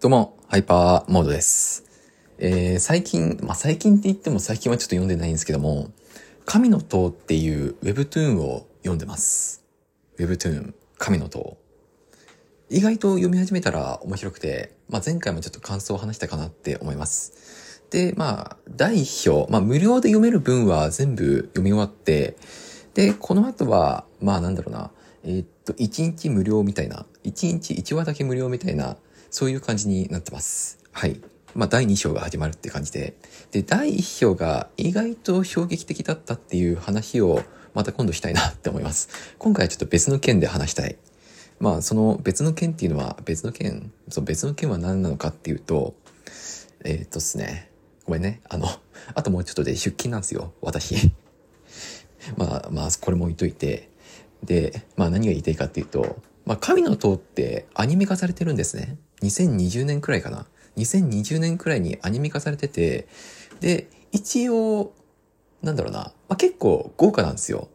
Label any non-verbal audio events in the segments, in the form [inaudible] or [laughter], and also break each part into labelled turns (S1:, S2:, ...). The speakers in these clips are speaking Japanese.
S1: どうも、ハイパーモードです。えー、最近、まあ、最近って言っても最近はちょっと読んでないんですけども、神の塔っていう Webtoon を読んでます。Webtoon、神の塔。意外と読み始めたら面白くて、まあ、前回もちょっと感想を話したかなって思います。で、まあ、第一章、まあ、無料で読める分は全部読み終わって、で、この後は、まあ、なんだろうな、えーっと、1日無料みたいな、1日1話だけ無料みたいな、そういう感じになってます。はい。まあ、第2章が始まるって感じで。で、第1章が意外と衝撃的だったっていう話をまた今度したいなって思います。今回はちょっと別の件で話したい。まあ、その別の件っていうのは、別の件、その別の件は何なのかっていうと、えーっとですね、ごめんね。あの、あともうちょっとで出勤なんですよ、私。[laughs] まあ、まあ、これも置いといて。で、まあ何が言いたいかっていうと、まあ神の塔ってアニメ化されてるんですね。2020年くらいかな。2020年くらいにアニメ化されてて、で、一応、なんだろうな、まあ結構豪華なんですよ。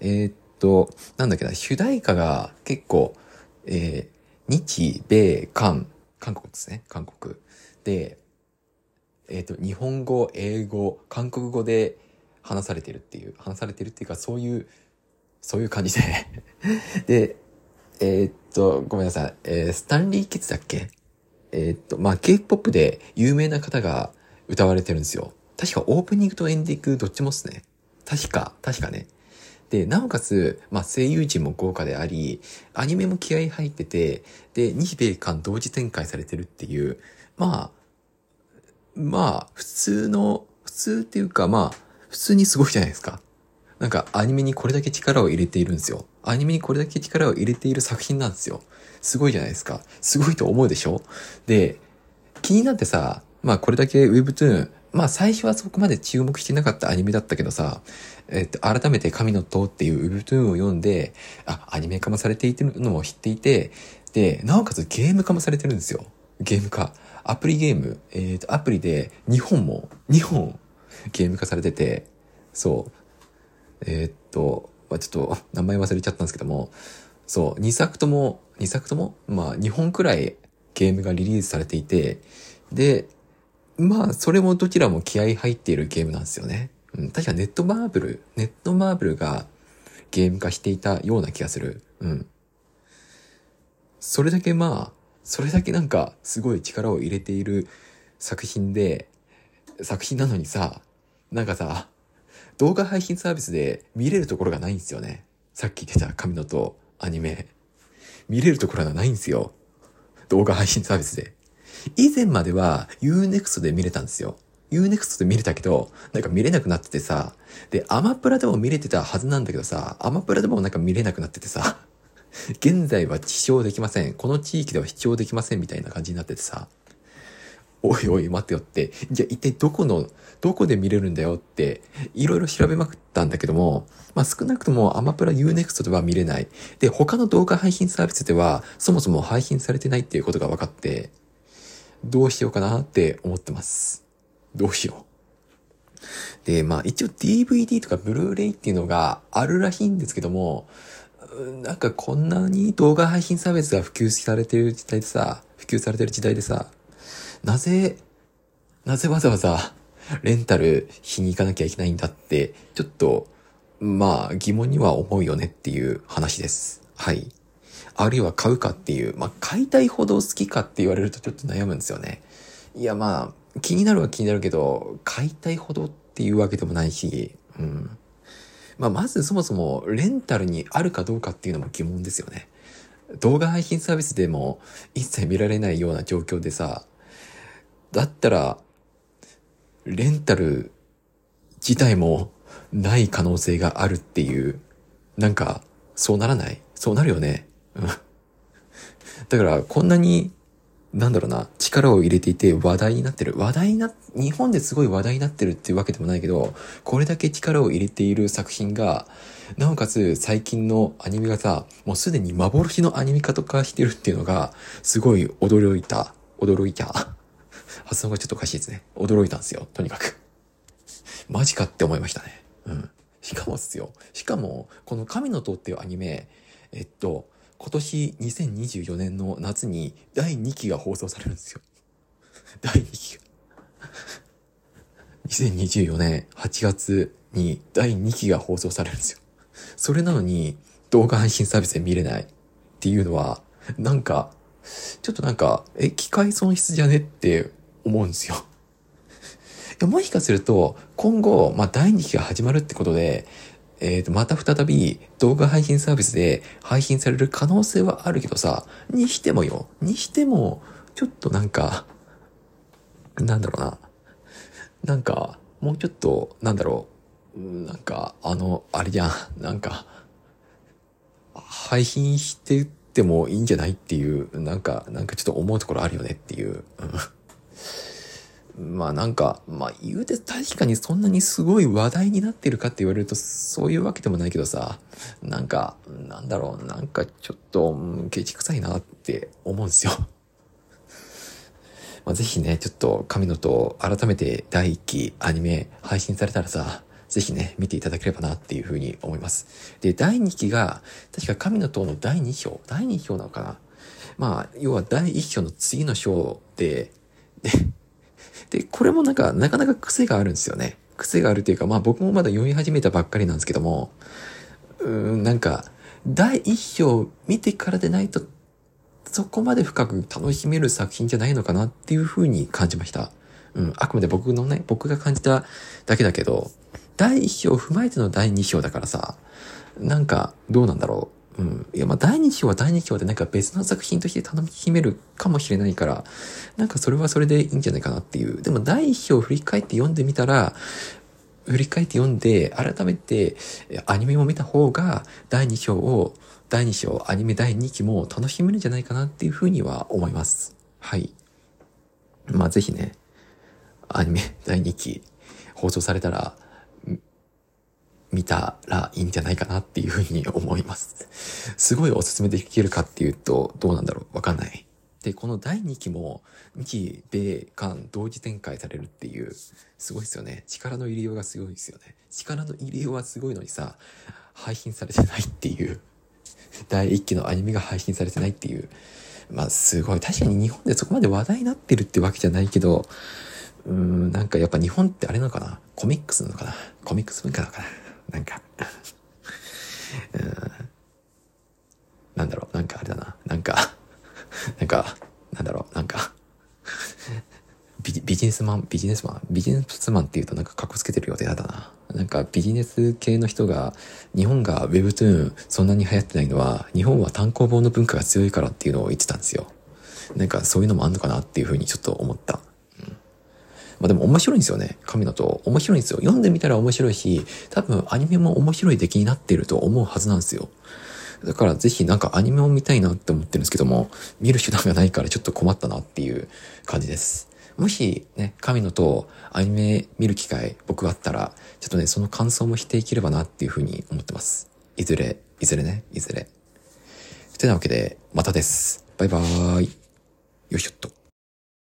S1: えーっと、なんだっけな、主題歌が結構、えー、日、米、韓、韓国ですね、韓国。で、えーっと、日本語、英語、韓国語で話されてるっていう、話されてるっていうか、そういう、そういう感じで。[laughs] で、えーっと、ごめんなさい。えースタンリー・キッズだっけ？えーっと、まあ、K-POP で有名な方が歌われてるんですよ。確かオープニングとエンディングどっちもっすね。確か、確かね。で、なおかつ、まあ、声優陣も豪華であり、アニメも気合入ってて、で、日米韓同時展開されてるっていう、まあ、まあ、普通の、普通っていうか、まあ、普通にすごいじゃないですか。なんかアニメにこれだけ力を入れているんですよ。アニメにこれだけ力を入れている作品なんですよ。すごいじゃないですか。すごいと思うでしょ？で、気になってさ、まあこれだけ Webtoon、まあ最初はそこまで注目してなかったアニメだったけどさ、えっと、改めて神の塔っていう Webtoon を読んで、あ、アニメ化もされているのも知っていて、で、なおかつゲーム化もされてるんですよ。ゲーム化。アプリゲーム。えっ、と、アプリで2本も、2本ゲーム化されてて、そう。えーっと、まあ、ちょっと [laughs] 名前忘れちゃったんですけども、そう、2作とも、2作とも、まあ2本くらいゲームがリリースされていて、で、まあそれもどちらも気合入っているゲームなんですよね。うん、確かネットマーブル、ネットマーブルがゲーム化していたような気がする。うん。それだけまあ、それだけなんかすごい力を入れている作品で、作品なのにさ、なんかさ、動画配信サービスで見れるところがないんですよね。さっき言ってた神のとアニメ。見れるところがないんですよ。動画配信サービスで。以前までは Unext で見れたんですよ。Unext で見れたけど、なんか見れなくなっててさ、で、アマプラでも見れてたはずなんだけどさ、アマプラでもなんか見れなくなっててさ、現在は視聴できません。この地域では視聴できませんみたいな感じになっててさ、おいおい待ってよって、じゃあ一体どこの、どこで見れるんだよって、いろいろ調べまくったんだけども、まあ少なくともアマプラ Unext では見れない。で、他の動画配信サービスではそもそも配信されてないっていうことが分かって、どうしようかなって思ってます。どうしよう。で、まあ一応 DVD とかブルーレイっていうのがあるらしいんですけども、なんかこんなに動画配信サービスが普及されてる時代でさ、普及されてる時代でさ、なぜ、なぜわざわざレンタルしに行かなきゃいけないんだって、ちょっと、まあ疑問には思うよねっていう話です。はい。あるいは買うかっていう、まあ買いたいほど好きかって言われるとちょっと悩むんですよね。いやまあ、気になるは気になるけど、買いたいほどっていうわけでもないし、うん。まあまずそもそもレンタルにあるかどうかっていうのも疑問ですよね。動画配信サービスでも一切見られないような状況でさ、だったら、レンタル自体もない可能性があるっていう、なんか、そうならない？そうなるよね。うん。だから、こんなに、なんだろうな、力を入れていて話題になってる。話題な、日本ですごい話題になってるっていうわけでもないけど、これだけ力を入れている作品が、なおかつ最近のアニメがさ、もうすでに幻のアニメ化とかしてるっていうのが、すごい驚いた。驚いた。発音がちょっとおかしいですね。驚いたんですよ。とにかく。[laughs] マジかって思いましたね。うん。しかもっすよ。しかも、この神の塔っていうアニメ、えっと、今年2024年の夏に第2期が放送されるんですよ。[laughs] 第2期が。[laughs] 2024年8月に第2期が放送されるんですよ。それなのに動画配信サービスで見れないっていうのは、なんか、ちょっとなんか、え、機械損失じゃねって思うんですよ。[laughs] もしかすると、今後、まあ、第2期が始まるってことで、えっ、ー、と、また再び動画配信サービスで配信される可能性はあるけどさ、にしてもよ、にしても、ちょっとなんか、なんだろうな。なんか、もうちょっと、なんだろう。なんか、あの、あれじゃん。なんか、配信してってもいいんじゃないっていう、なんか、なんかちょっと思うところあるよねっていう。まあなんか、まあ言うて確かにそんなにすごい話題になってるかって言われるとそういうわけでもないけどさ、なんか、なんだろう、なんかちょっと、ケチくさいなって思うんですよ。[laughs] まあぜひね、ちょっと神野と改めて第一期アニメ配信されたらさ、ぜひね、見ていただければなっていうふうに思います。で、第2期が、確か神の塔の第2章、第2章なのかなまあ、要は第1章の次の章で、で、で、これもなんか、なかなか癖があるんですよね。癖があるというか、まあ僕もまだ読み始めたばっかりなんですけども、うーん、なんか、第一章見てからでないと、そこまで深く楽しめる作品じゃないのかなっていうふうに感じました。うん、あくまで僕のね、僕が感じただけだけど、第一章を踏まえての第二章だからさ、なんか、どうなんだろう。うん。いや、まあ、第2章は第2章でなんか別の作品として楽しめるかもしれないから、なんかそれはそれでいいんじゃないかなっていう。でも第1章を振り返って読んでみたら、振り返って読んで、改めてアニメも見た方が、第2章を、第2章、アニメ第2期も楽しめるんじゃないかなっていうふうには思います。はい。まあ、ぜひね、アニメ第2期放送されたら、見たらいいんじゃないかなっていうふうに思います。すごいおすすめできるかっていうと、どうなんだろうわかんない。で、この第2期も、日米韓同時展開されるっていう、すごいですよね。力の入れようがすごいですよね。力の入れようはすごいのにさ、配信されてないっていう。第1期のアニメが配信されてないっていう。まあ、すごい。確かに日本でそこまで話題になってるってわけじゃないけど、うーん、なんかやっぱ日本ってあれなのかなコミックスなのかなコミックス文化なのかななんか、なんだろう、なんかあれだな、なんか、なんか、なんだろう、なんか。ビ、ビジネスマン、ビジネスマン、ビジネスマンって言うとなんか格好つけてるようでやだな。なんかビジネス系の人が、日本が Webtoon そんなに流行ってないのは、日本は単行本の文化が強いからっていうのを言ってたんですよ。なんかそういうのもあんのかなっていうふうにちょっと思った。まあでも面白いんですよね。神野と。面白いんですよ。読んでみたら面白いし、多分アニメも面白い出来になっていると思うはずなんですよ。だからぜひなんかアニメを見たいなって思ってるんですけども、見る手段がないからちょっと困ったなっていう感じです。もしね、神野とアニメ見る機会僕があったら、ちょっとね、その感想もしていければなっていうふうに思ってます。いずれ、いずれね、いずれ。てなわけで、またです。バイバーイ。よいしょっと。